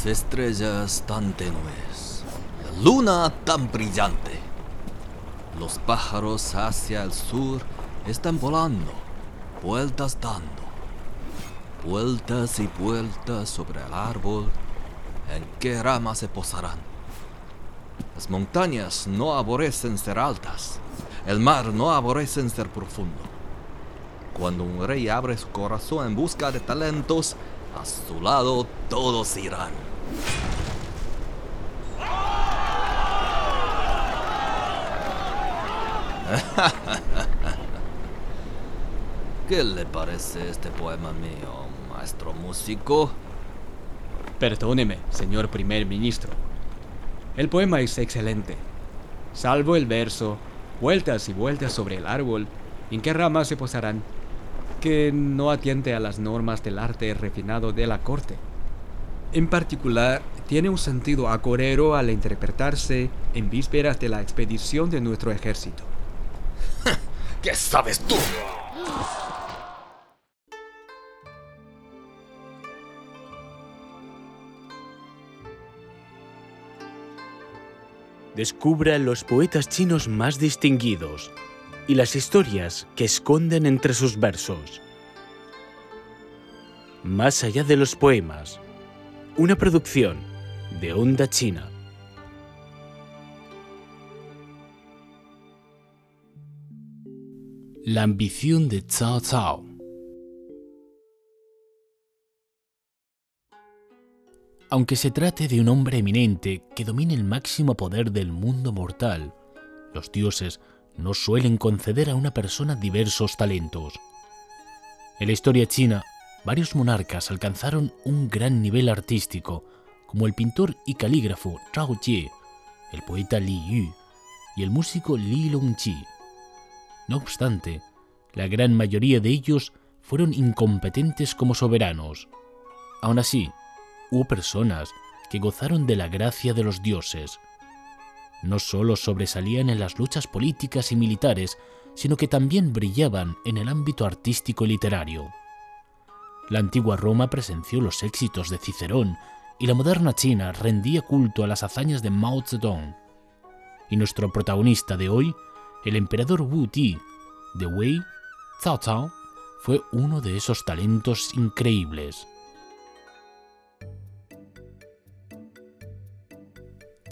Las estrellas tan tenues, la luna tan brillante. Los pájaros hacia el sur están volando, vueltas dando, vueltas y vueltas sobre el árbol. ¿En qué rama se posarán? Las montañas no aborrecen ser altas, el mar no aborrece ser profundo. Cuando un rey abre su corazón en busca de talentos, a su lado todos irán. ¿Qué le parece este poema mío, maestro músico? Perdóneme, señor primer ministro. El poema es excelente. Salvo el verso, vueltas y vueltas sobre el árbol, ¿en qué ramas se posarán? que no atiende a las normas del arte refinado de la corte. En particular, tiene un sentido acorero al interpretarse en vísperas de la expedición de nuestro ejército. ¿Qué sabes tú? Descubra los poetas chinos más distinguidos y las historias que esconden entre sus versos. Más allá de los poemas, una producción de Onda China. La ambición de Cao Cao. Aunque se trate de un hombre eminente que domine el máximo poder del mundo mortal, los dioses no suelen conceder a una persona diversos talentos. En la historia china, varios monarcas alcanzaron un gran nivel artístico, como el pintor y calígrafo Zhao Jie, el poeta Li Yu y el músico Li Longqi. No obstante, la gran mayoría de ellos fueron incompetentes como soberanos. Aún así, hubo personas que gozaron de la gracia de los dioses. No solo sobresalían en las luchas políticas y militares, sino que también brillaban en el ámbito artístico y literario. La antigua Roma presenció los éxitos de Cicerón y la moderna China rendía culto a las hazañas de Mao Zedong. Y nuestro protagonista de hoy, el emperador Wu Ti de Wei, Cao Cao, fue uno de esos talentos increíbles.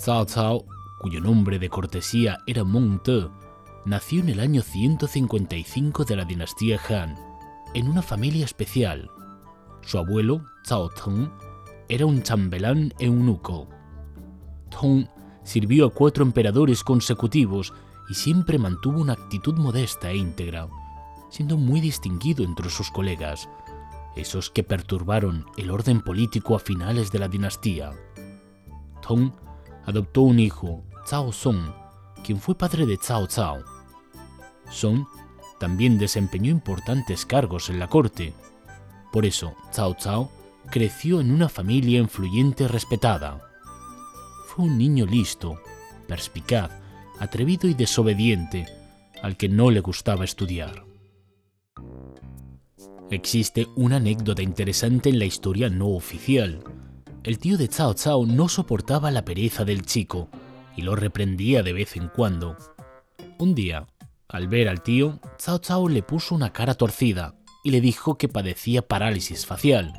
Cao Cao, cuyo nombre de cortesía era Meng Te, nació en el año 155 de la dinastía Han, en una familia especial. Su abuelo, Cao Tong, era un chambelán eunuco. Tong sirvió a cuatro emperadores consecutivos y siempre mantuvo una actitud modesta e íntegra, siendo muy distinguido entre sus colegas, esos que perturbaron el orden político a finales de la dinastía. Tong adoptó un hijo, Cao Song, quien fue padre de Cao Cao. Song también desempeñó importantes cargos en la corte. Por eso, Cao Cao creció en una familia influyente y respetada. Fue un niño listo, perspicaz, atrevido y desobediente, al que no le gustaba estudiar. Existe una anécdota interesante en la historia no oficial, el tío de Cao Cao no soportaba la pereza del chico y lo reprendía de vez en cuando. Un día, al ver al tío, Cao Cao le puso una cara torcida y le dijo que padecía parálisis facial.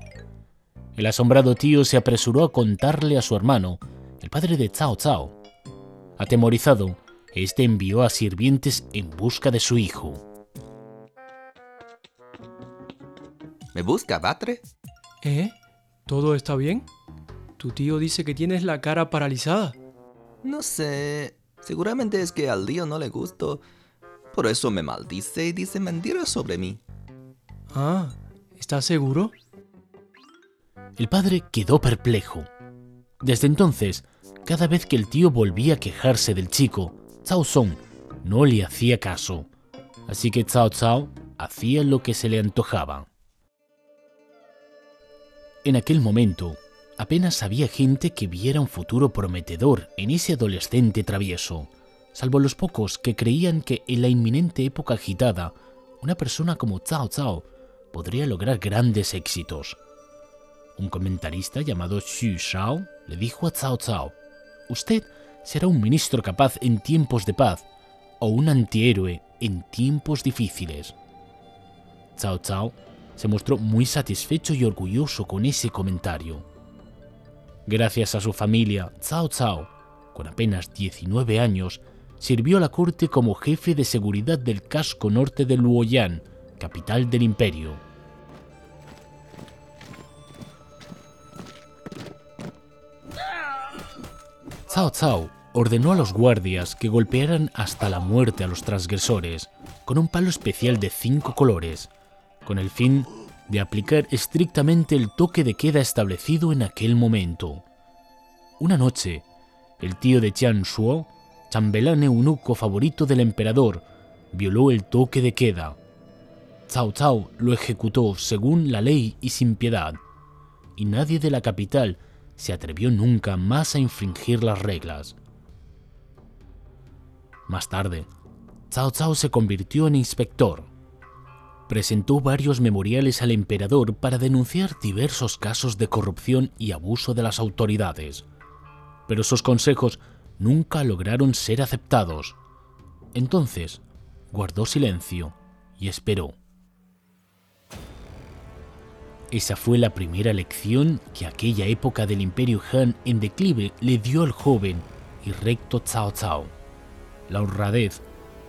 El asombrado tío se apresuró a contarle a su hermano, el padre de Cao Cao. Atemorizado, este envió a sirvientes en busca de su hijo. ¿Me busca, Batre? ¿Eh? ¿Todo está bien? Tu tío dice que tienes la cara paralizada. No sé. Seguramente es que al tío no le gusto. Por eso me maldice y dice mentiras sobre mí. Ah, ¿estás seguro? El padre quedó perplejo. Desde entonces, cada vez que el tío volvía a quejarse del chico, Cao Song no le hacía caso. Así que Cao Cao hacía lo que se le antojaba. En aquel momento, apenas había gente que viera un futuro prometedor en ese adolescente travieso, salvo los pocos que creían que en la inminente época agitada, una persona como Cao Cao podría lograr grandes éxitos. Un comentarista llamado Xu Shao le dijo a Cao Cao, usted será un ministro capaz en tiempos de paz o un antihéroe en tiempos difíciles. Cao Cao se mostró muy satisfecho y orgulloso con ese comentario. Gracias a su familia, Cao Cao, con apenas 19 años, sirvió a la corte como jefe de seguridad del casco norte de Luoyang, capital del imperio. Cao Cao ordenó a los guardias que golpearan hasta la muerte a los transgresores con un palo especial de cinco colores, con el fin de aplicar estrictamente el toque de queda establecido en aquel momento. Una noche, el tío de Tian Shuo, chambelán eunuco favorito del emperador, violó el toque de queda. Cao Cao lo ejecutó según la ley y sin piedad, y nadie de la capital se atrevió nunca más a infringir las reglas. Más tarde, Cao Cao se convirtió en inspector. Presentó varios memoriales al emperador para denunciar diversos casos de corrupción y abuso de las autoridades, pero sus consejos nunca lograron ser aceptados. Entonces, guardó silencio y esperó. Esa fue la primera lección que aquella época del imperio Han en declive le dio al joven y recto Cao Cao. La honradez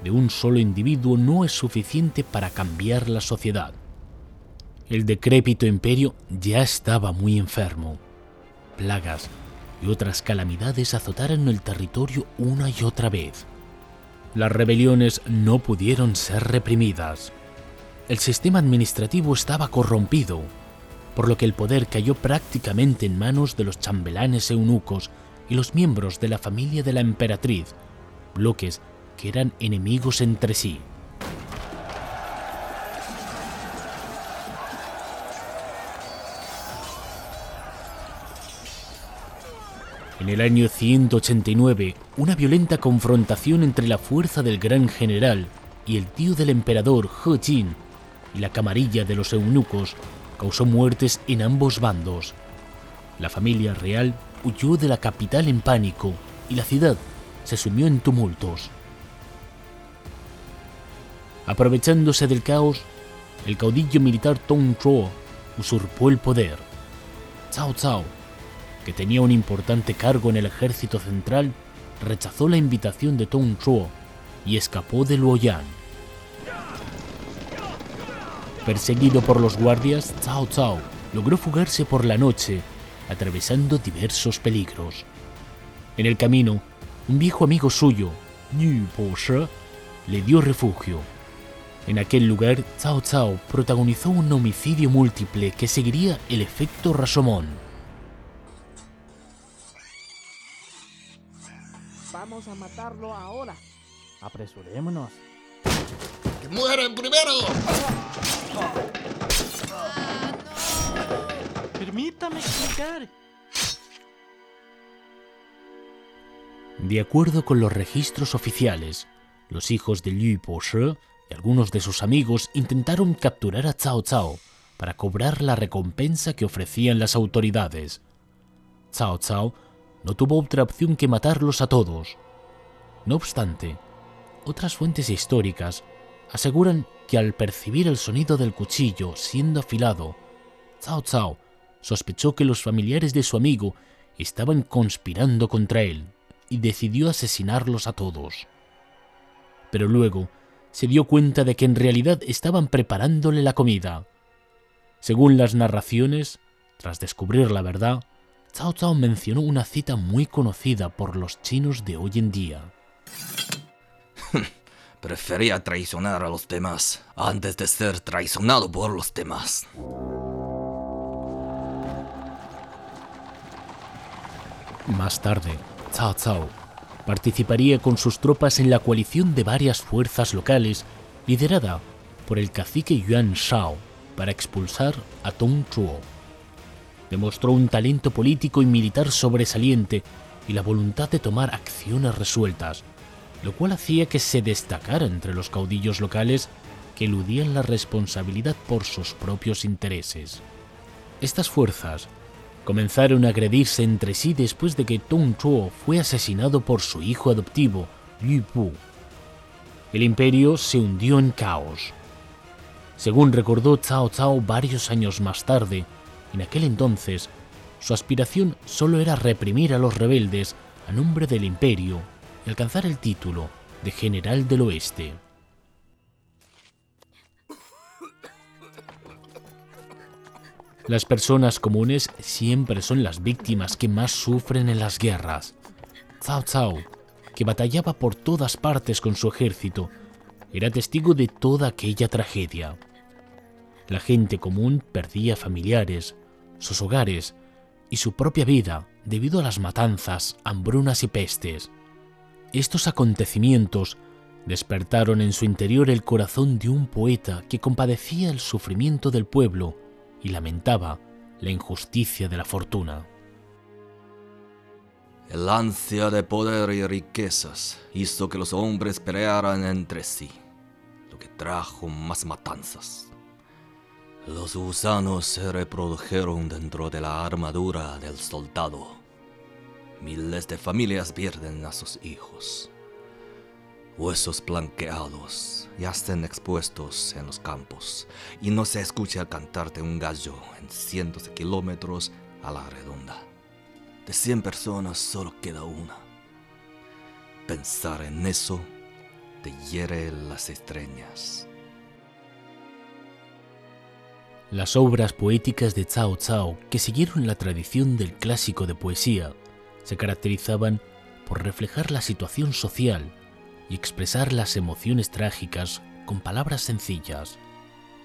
de un solo individuo no es suficiente para cambiar la sociedad. El decrépito imperio ya estaba muy enfermo. Plagas y otras calamidades azotaron el territorio una y otra vez. Las rebeliones no pudieron ser reprimidas. El sistema administrativo estaba corrompido por lo que el poder cayó prácticamente en manos de los chambelanes eunucos y los miembros de la familia de la emperatriz, bloques que eran enemigos entre sí. En el año 189, una violenta confrontación entre la fuerza del gran general y el tío del emperador He Jin y la camarilla de los eunucos causó muertes en ambos bandos. La familia real huyó de la capital en pánico y la ciudad se sumió en tumultos. Aprovechándose del caos, el caudillo militar Tong Chuo usurpó el poder. Cao Cao, que tenía un importante cargo en el ejército central, rechazó la invitación de Tong Chuo y escapó de Luoyang. Perseguido por los guardias, Cao Cao logró fugarse por la noche, atravesando diversos peligros. En el camino, un viejo amigo suyo, Yu Po le dio refugio. En aquel lugar, Cao Cao protagonizó un homicidio múltiple que seguiría el efecto Rashomon. Vamos a matarlo ahora. Apresurémonos. ¡Que mueren primero! Permítame explicar. De acuerdo con los registros oficiales, los hijos de Liu Shi y algunos de sus amigos intentaron capturar a Cao Cao para cobrar la recompensa que ofrecían las autoridades. Cao Cao no tuvo otra opción que matarlos a todos. No obstante, otras fuentes históricas aseguran que al percibir el sonido del cuchillo siendo afilado, Cao Cao sospechó que los familiares de su amigo estaban conspirando contra él y decidió asesinarlos a todos. Pero luego se dio cuenta de que en realidad estaban preparándole la comida. Según las narraciones, tras descubrir la verdad, Cao Cao mencionó una cita muy conocida por los chinos de hoy en día. Prefería traicionar a los demás antes de ser traicionado por los demás. Más tarde, Cao Cao participaría con sus tropas en la coalición de varias fuerzas locales liderada por el cacique Yuan Shao para expulsar a Tong Chuo. Demostró un talento político y militar sobresaliente y la voluntad de tomar acciones resueltas, lo cual hacía que se destacara entre los caudillos locales que eludían la responsabilidad por sus propios intereses. Estas fuerzas comenzaron a agredirse entre sí después de que Tong Chuo fue asesinado por su hijo adoptivo, Yu Bu. El imperio se hundió en caos. Según recordó Cao Cao varios años más tarde, en aquel entonces, su aspiración solo era reprimir a los rebeldes a nombre del imperio y alcanzar el título de general del oeste. Las personas comunes siempre son las víctimas que más sufren en las guerras. Cao Cao, que batallaba por todas partes con su ejército, era testigo de toda aquella tragedia. La gente común perdía familiares, sus hogares y su propia vida debido a las matanzas, hambrunas y pestes. Estos acontecimientos despertaron en su interior el corazón de un poeta que compadecía el sufrimiento del pueblo y lamentaba la injusticia de la fortuna. El ansia de poder y riquezas hizo que los hombres pelearan entre sí, lo que trajo más matanzas. Los gusanos se reprodujeron dentro de la armadura del soldado. Miles de familias pierden a sus hijos. Huesos blanqueados yacen expuestos en los campos y no se escucha cantar de un gallo en cientos de kilómetros a la redonda. De 100 personas solo queda una. Pensar en eso te hiere las estrellas. Las obras poéticas de Cao Cao, que siguieron la tradición del clásico de poesía, se caracterizaban por reflejar la situación social y expresar las emociones trágicas con palabras sencillas.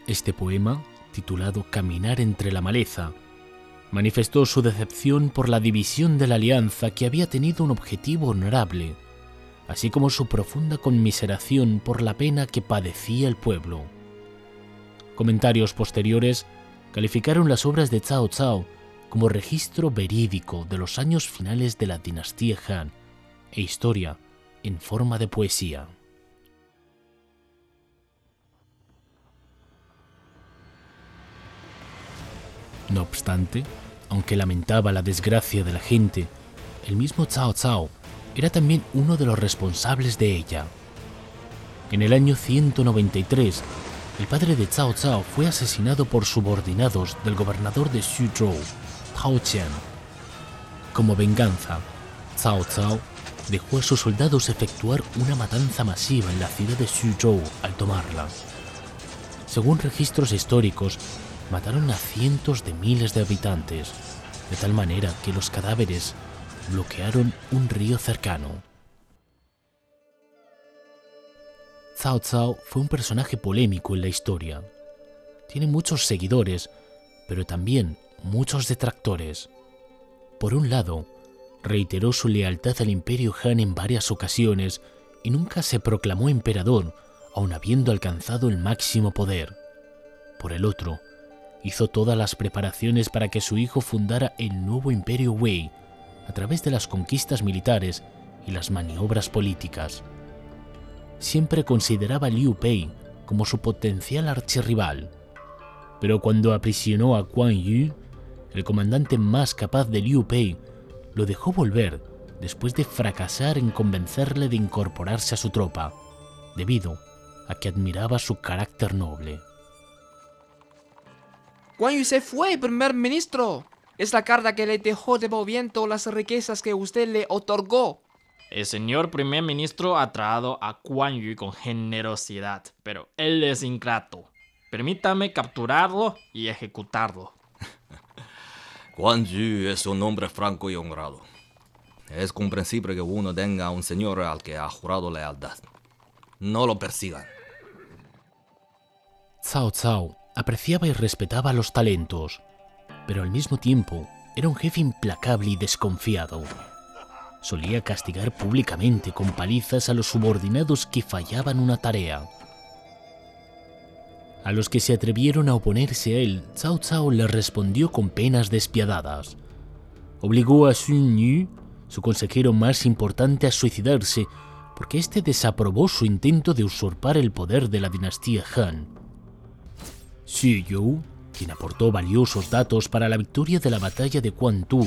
Este poema, titulado Caminar entre la maleza, manifestó su decepción por la división de la alianza que había tenido un objetivo honorable, así como su profunda conmiseración por la pena que padecía el pueblo. Comentarios posteriores calificaron las obras de Cao Cao como registro verídico de los años finales de la dinastía Han e historia en forma de poesía. No obstante, aunque lamentaba la desgracia de la gente, el mismo Cao Cao era también uno de los responsables de ella. En el año 193, el padre de Cao Cao fue asesinado por subordinados del gobernador de Xuzhou, Hao Qian. Como venganza, Cao Cao dejó a sus soldados efectuar una matanza masiva en la ciudad de Xuzhou al tomarla. Según registros históricos, mataron a cientos de miles de habitantes, de tal manera que los cadáveres bloquearon un río cercano. Cao Cao fue un personaje polémico en la historia. Tiene muchos seguidores, pero también muchos detractores. Por un lado, reiteró su lealtad al imperio Han en varias ocasiones y nunca se proclamó emperador, aun habiendo alcanzado el máximo poder. Por el otro, hizo todas las preparaciones para que su hijo fundara el nuevo imperio Wei a través de las conquistas militares y las maniobras políticas. Siempre consideraba a Liu Pei como su potencial archirrival, pero cuando aprisionó a Quan Yu, el comandante más capaz de Liu Pei, lo dejó volver después de fracasar en convencerle de incorporarse a su tropa, debido a que admiraba su carácter noble. Guan Yu se fue, primer ministro. Es la carta que le dejó devolviendo las riquezas que usted le otorgó. El señor primer ministro ha tratado a Quan Yu con generosidad, pero él es ingrato. Permítame capturarlo y ejecutarlo. Quan Yu es un hombre franco y honrado. Es comprensible que uno tenga a un señor al que ha jurado lealtad. No lo persigan. Cao Cao apreciaba y respetaba los talentos, pero al mismo tiempo era un jefe implacable y desconfiado. Solía castigar públicamente con palizas a los subordinados que fallaban una tarea. A los que se atrevieron a oponerse a él, Cao Cao les respondió con penas despiadadas. Obligó a Sun Yu, su consejero más importante, a suicidarse porque éste desaprobó su intento de usurpar el poder de la dinastía Han. Xu Yu quien aportó valiosos datos para la victoria de la batalla de Quantu,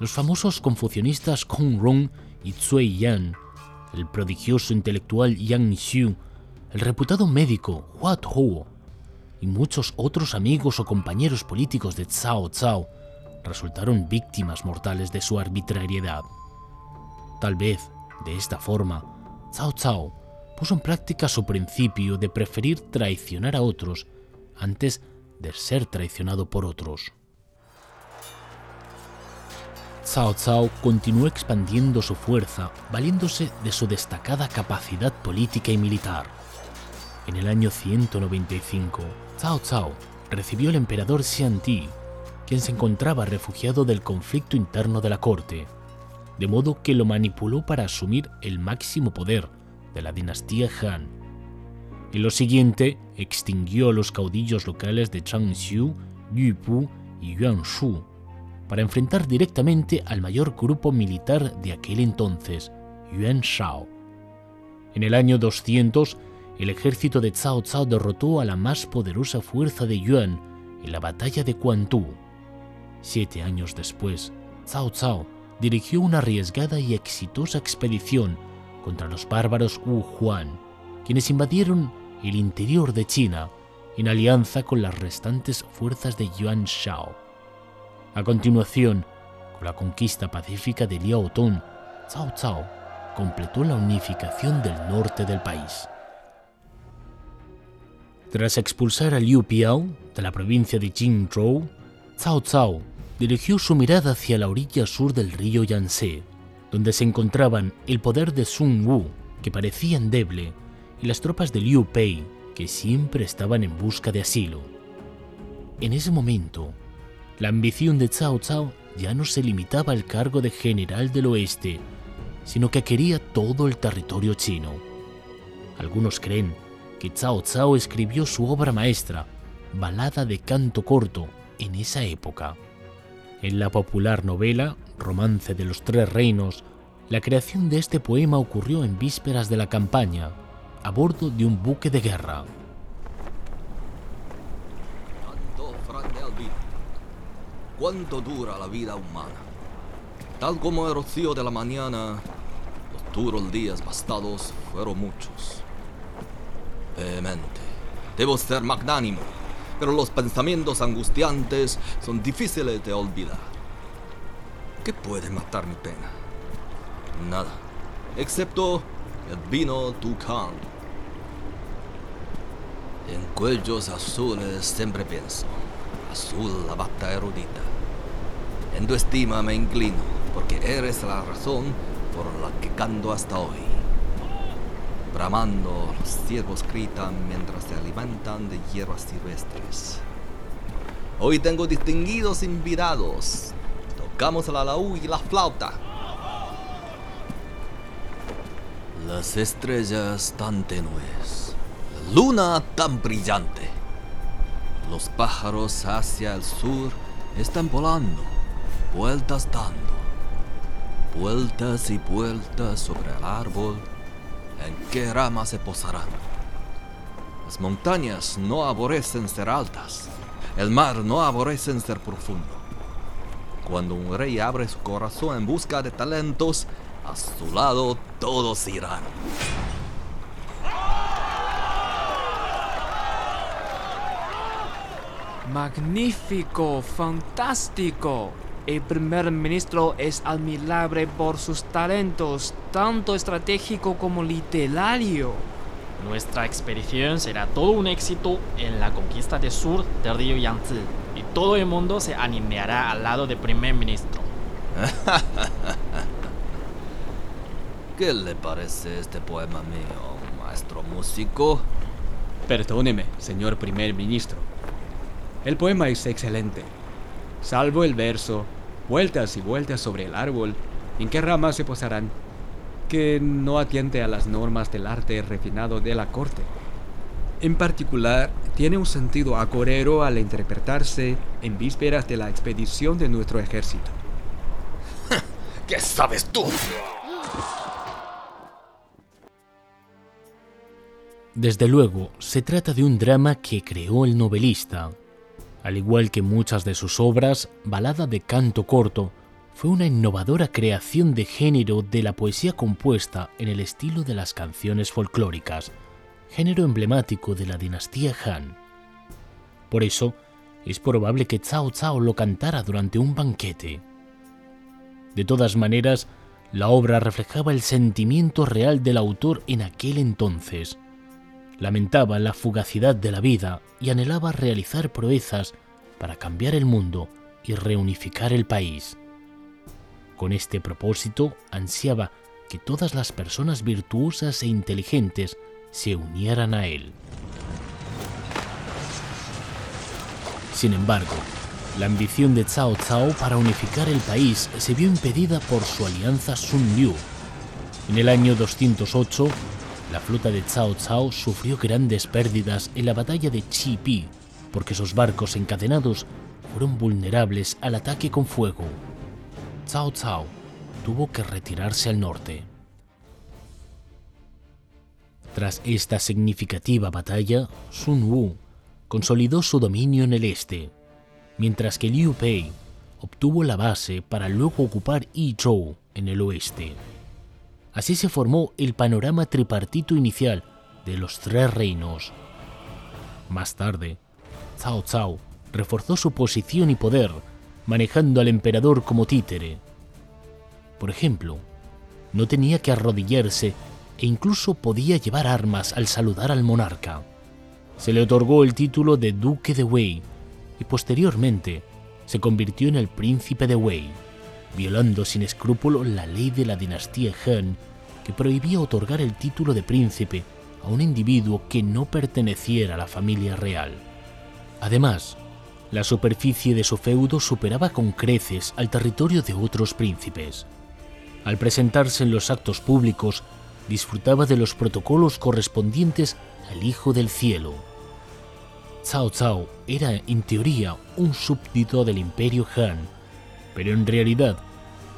los famosos confucionistas Kong Rong y Cui Yan, el prodigioso intelectual Yang Xiu, el reputado médico Hua Tuo y muchos otros amigos o compañeros políticos de Cao Cao resultaron víctimas mortales de su arbitrariedad. Tal vez, de esta forma, Cao Cao puso en práctica su principio de preferir traicionar a otros antes de ser traicionado por otros. Cao Cao continuó expandiendo su fuerza valiéndose de su destacada capacidad política y militar. En el año 195, Cao Cao recibió al emperador Xian Ti, quien se encontraba refugiado del conflicto interno de la corte, de modo que lo manipuló para asumir el máximo poder de la dinastía Han. En lo siguiente, extinguió a los caudillos locales de Changxiu, Yupu y Yuanshu, para enfrentar directamente al mayor grupo militar de aquel entonces, Yuan Shao. En el año 200, el ejército de Cao Cao derrotó a la más poderosa fuerza de Yuan en la batalla de Quantu. Siete años después, Cao Cao dirigió una arriesgada y exitosa expedición contra los bárbaros Wu Huan, quienes invadieron el interior de China en alianza con las restantes fuerzas de Yuan Shao. A continuación, con la conquista pacífica de Liao Tong, Cao Cao completó la unificación del norte del país. Tras expulsar a Liu Piao de la provincia de Jingzhou, Cao Cao dirigió su mirada hacia la orilla sur del río Yangtze, donde se encontraban el poder de Sun Wu, que parecía endeble, y las tropas de Liu Pei, que siempre estaban en busca de asilo. En ese momento, la ambición de Cao Cao ya no se limitaba al cargo de general del oeste, sino que quería todo el territorio chino. Algunos creen que Cao Cao escribió su obra maestra, Balada de Canto Corto, en esa época. En la popular novela Romance de los Tres Reinos, la creación de este poema ocurrió en vísperas de la campaña, a bordo de un buque de guerra. ¿Cuánto dura la vida humana? Tal como el rocío de la mañana, los duros días bastados fueron muchos. Debo ser magnánimo, pero los pensamientos angustiantes son difíciles de olvidar. ¿Qué puede matar mi pena? Nada, excepto el vino Tucán. En cuellos azules siempre pienso, azul la bata erudita. En tu estima me inclino, porque eres la razón por la que canto hasta hoy. Bramando, los ciervos gritan mientras se alimentan de hierbas silvestres. Hoy tengo distinguidos invitados. Tocamos la laúd y la flauta. Las estrellas tan tenues, la luna tan brillante. Los pájaros hacia el sur están volando, vueltas dando, vueltas y vueltas sobre el árbol. ¿En qué rama se posarán? Las montañas no aborrecen ser altas, el mar no aborrecen ser profundo. Cuando un rey abre su corazón en busca de talentos, a su lado todos irán. Magnífico, fantástico. El primer ministro es admirable por sus talentos, tanto estratégico como literario. Nuestra expedición será todo un éxito en la conquista del sur del río Yangtze y todo el mundo se animará al lado del primer ministro. ¿Qué le parece este poema mío, maestro músico? Perdóneme, señor primer ministro. El poema es excelente, salvo el verso, vueltas y vueltas sobre el árbol, en qué ramas se posarán, que no atiende a las normas del arte refinado de la corte. En particular, tiene un sentido acorero al interpretarse en vísperas de la expedición de nuestro ejército. ¿Qué sabes tú? Desde luego, se trata de un drama que creó el novelista. Al igual que muchas de sus obras, Balada de Canto Corto fue una innovadora creación de género de la poesía compuesta en el estilo de las canciones folclóricas, género emblemático de la dinastía Han. Por eso, es probable que Cao Cao lo cantara durante un banquete. De todas maneras, la obra reflejaba el sentimiento real del autor en aquel entonces. Lamentaba la fugacidad de la vida y anhelaba realizar proezas para cambiar el mundo y reunificar el país. Con este propósito ansiaba que todas las personas virtuosas e inteligentes se unieran a él. Sin embargo, la ambición de Cao Cao para unificar el país se vio impedida por su alianza Sun Liu. En el año 208, la flota de Cao Cao sufrió grandes pérdidas en la batalla de Chi Pi, porque sus barcos encadenados fueron vulnerables al ataque con fuego. Cao Cao tuvo que retirarse al norte. Tras esta significativa batalla, Sun Wu consolidó su dominio en el este, mientras que Liu Pei obtuvo la base para luego ocupar Yizhou en el oeste. Así se formó el panorama tripartito inicial de los tres reinos. Más tarde, Cao Cao reforzó su posición y poder, manejando al emperador como títere. Por ejemplo, no tenía que arrodillarse e incluso podía llevar armas al saludar al monarca. Se le otorgó el título de Duque de Wei y posteriormente se convirtió en el Príncipe de Wei, violando sin escrúpulo la ley de la dinastía Han que prohibía otorgar el título de príncipe a un individuo que no perteneciera a la familia real. Además, la superficie de su feudo superaba con creces al territorio de otros príncipes. Al presentarse en los actos públicos, disfrutaba de los protocolos correspondientes al Hijo del Cielo. Cao Cao era, en teoría, un súbdito del Imperio Han, pero en realidad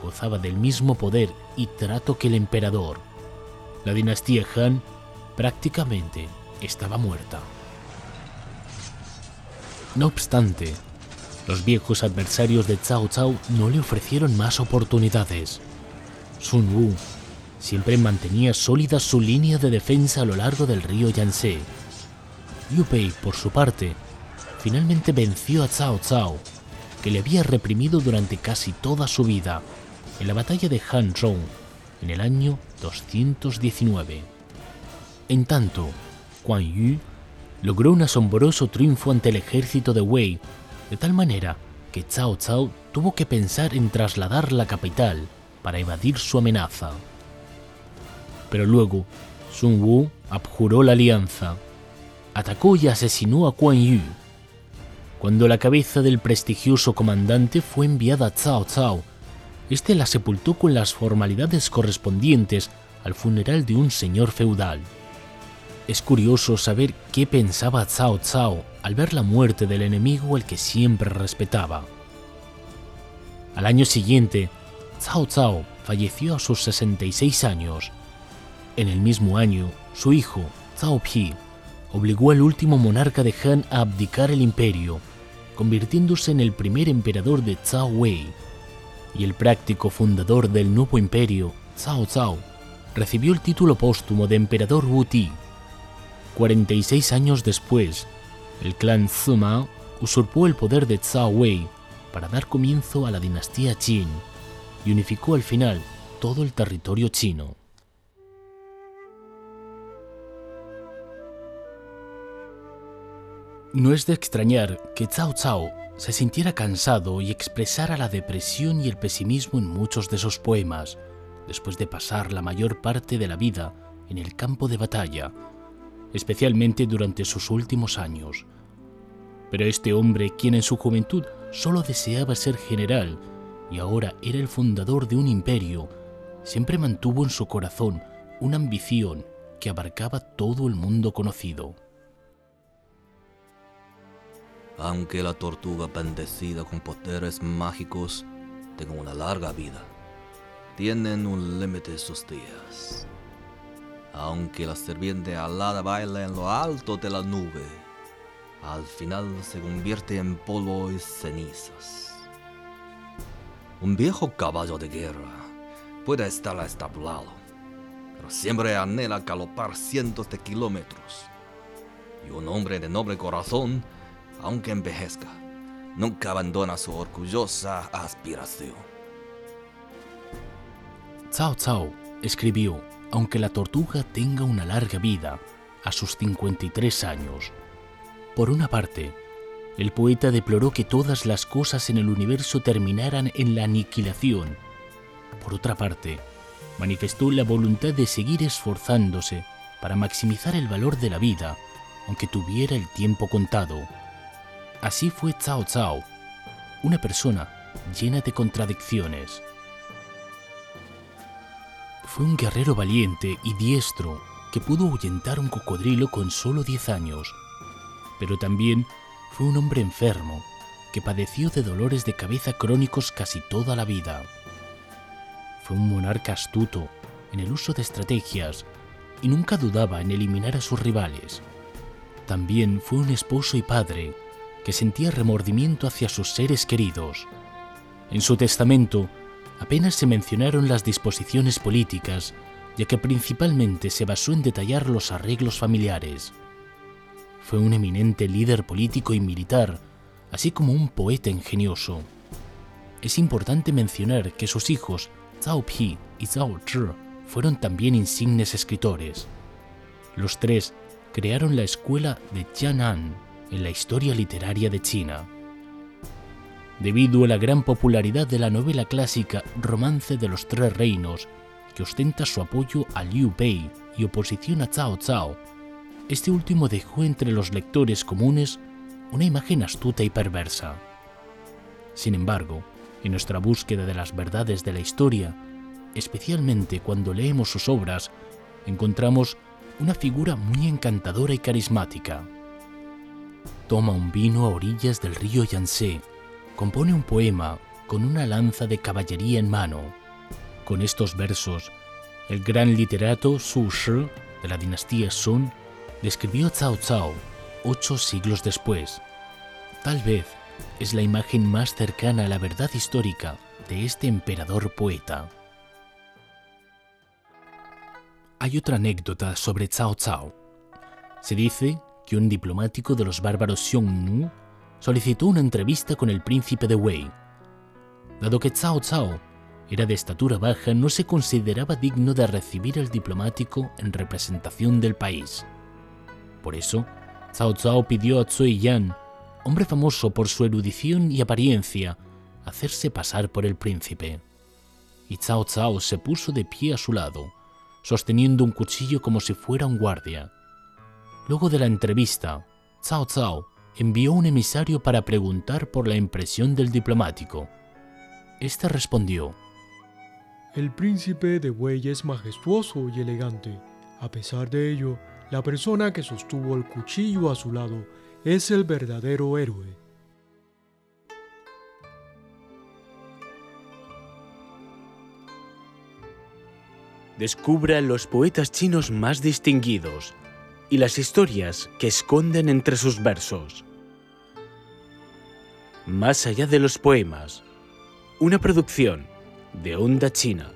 gozaba del mismo poder y trato que el emperador. La dinastía Han prácticamente estaba muerta. No obstante, los viejos adversarios de Cao Cao no le ofrecieron más oportunidades. Sun Wu siempre mantenía sólida su línea de defensa a lo largo del río Yangtze. Liu Pei, por su parte, finalmente venció a Cao Cao, que le había reprimido durante casi toda su vida en la batalla de Hanzhong en el año 219. En tanto, Guan Yu logró un asombroso triunfo ante el ejército de Wei, de tal manera que Cao Cao tuvo que pensar en trasladar la capital para evadir su amenaza. Pero luego, Sun Wu abjuró la alianza, atacó y asesinó a Quan Yu. Cuando la cabeza del prestigioso comandante fue enviada a Cao Cao, este la sepultó con las formalidades correspondientes al funeral de un señor feudal. Es curioso saber qué pensaba Cao Cao al ver la muerte del enemigo al que siempre respetaba. Al año siguiente, Cao Cao falleció a sus 66 años. En el mismo año, su hijo, Cao Pi, obligó al último monarca de Han a abdicar el imperio, convirtiéndose en el primer emperador de Cao Wei. Y el práctico fundador del nuevo imperio, Cao Cao, recibió el título póstumo de emperador Wu Ti 46 años después, el clan Sima usurpó el poder de Cao Wei para dar comienzo a la dinastía Qin y unificó al final todo el territorio chino. No es de extrañar que Cao Cao se sintiera cansado y expresara la depresión y el pesimismo en muchos de sus poemas, después de pasar la mayor parte de la vida en el campo de batalla especialmente durante sus últimos años. Pero este hombre, quien en su juventud solo deseaba ser general y ahora era el fundador de un imperio, siempre mantuvo en su corazón una ambición que abarcaba todo el mundo conocido. Aunque la tortuga bendecida con poderes mágicos tenga una larga vida, tienen un límite sus días aunque la serpiente alada baila en lo alto de la nube, al final se convierte en polvo y cenizas. Un viejo caballo de guerra puede estar establado, pero siempre anhela galopar cientos de kilómetros. Y un hombre de noble corazón, aunque envejezca, nunca abandona su orgullosa aspiración. Cao Cao escribió, aunque la tortuga tenga una larga vida, a sus 53 años. Por una parte, el poeta deploró que todas las cosas en el universo terminaran en la aniquilación. Por otra parte, manifestó la voluntad de seguir esforzándose para maximizar el valor de la vida, aunque tuviera el tiempo contado. Así fue Cao Cao, una persona llena de contradicciones. Fue un guerrero valiente y diestro que pudo ahuyentar un cocodrilo con solo 10 años, pero también fue un hombre enfermo que padeció de dolores de cabeza crónicos casi toda la vida. Fue un monarca astuto en el uso de estrategias y nunca dudaba en eliminar a sus rivales. También fue un esposo y padre que sentía remordimiento hacia sus seres queridos. En su testamento apenas se mencionaron las disposiciones políticas, ya que principalmente se basó en detallar los arreglos familiares. Fue un eminente líder político y militar, así como un poeta ingenioso. Es importante mencionar que sus hijos, Zhao Pi y Zhao Zhi, fueron también insignes escritores. Los tres crearon la escuela de Jianan en la historia literaria de China. Debido a la gran popularidad de la novela clásica Romance de los Tres Reinos, que ostenta su apoyo a Liu Bei y oposición a Cao Cao, este último dejó entre los lectores comunes una imagen astuta y perversa. Sin embargo, en nuestra búsqueda de las verdades de la historia, especialmente cuando leemos sus obras, encontramos una figura muy encantadora y carismática. Toma un vino a orillas del río Yangtze, compone un poema con una lanza de caballería en mano. Con estos versos, el gran literato Su Shi de la dinastía Sun describió Cao Cao ocho siglos después. Tal vez es la imagen más cercana a la verdad histórica de este emperador poeta. Hay otra anécdota sobre Cao Cao. Se dice un diplomático de los bárbaros Xiongnu solicitó una entrevista con el príncipe de Wei. Dado que Cao Cao era de estatura baja, no se consideraba digno de recibir al diplomático en representación del país. Por eso, Cao Cao pidió a Cui Yan, hombre famoso por su erudición y apariencia, hacerse pasar por el príncipe. Y Cao Cao se puso de pie a su lado, sosteniendo un cuchillo como si fuera un guardia. Luego de la entrevista, Cao Cao envió un emisario para preguntar por la impresión del diplomático. Este respondió, El príncipe de Wei es majestuoso y elegante. A pesar de ello, la persona que sostuvo el cuchillo a su lado es el verdadero héroe. Descubra los poetas chinos más distinguidos y las historias que esconden entre sus versos. Más allá de los poemas, una producción de Onda China.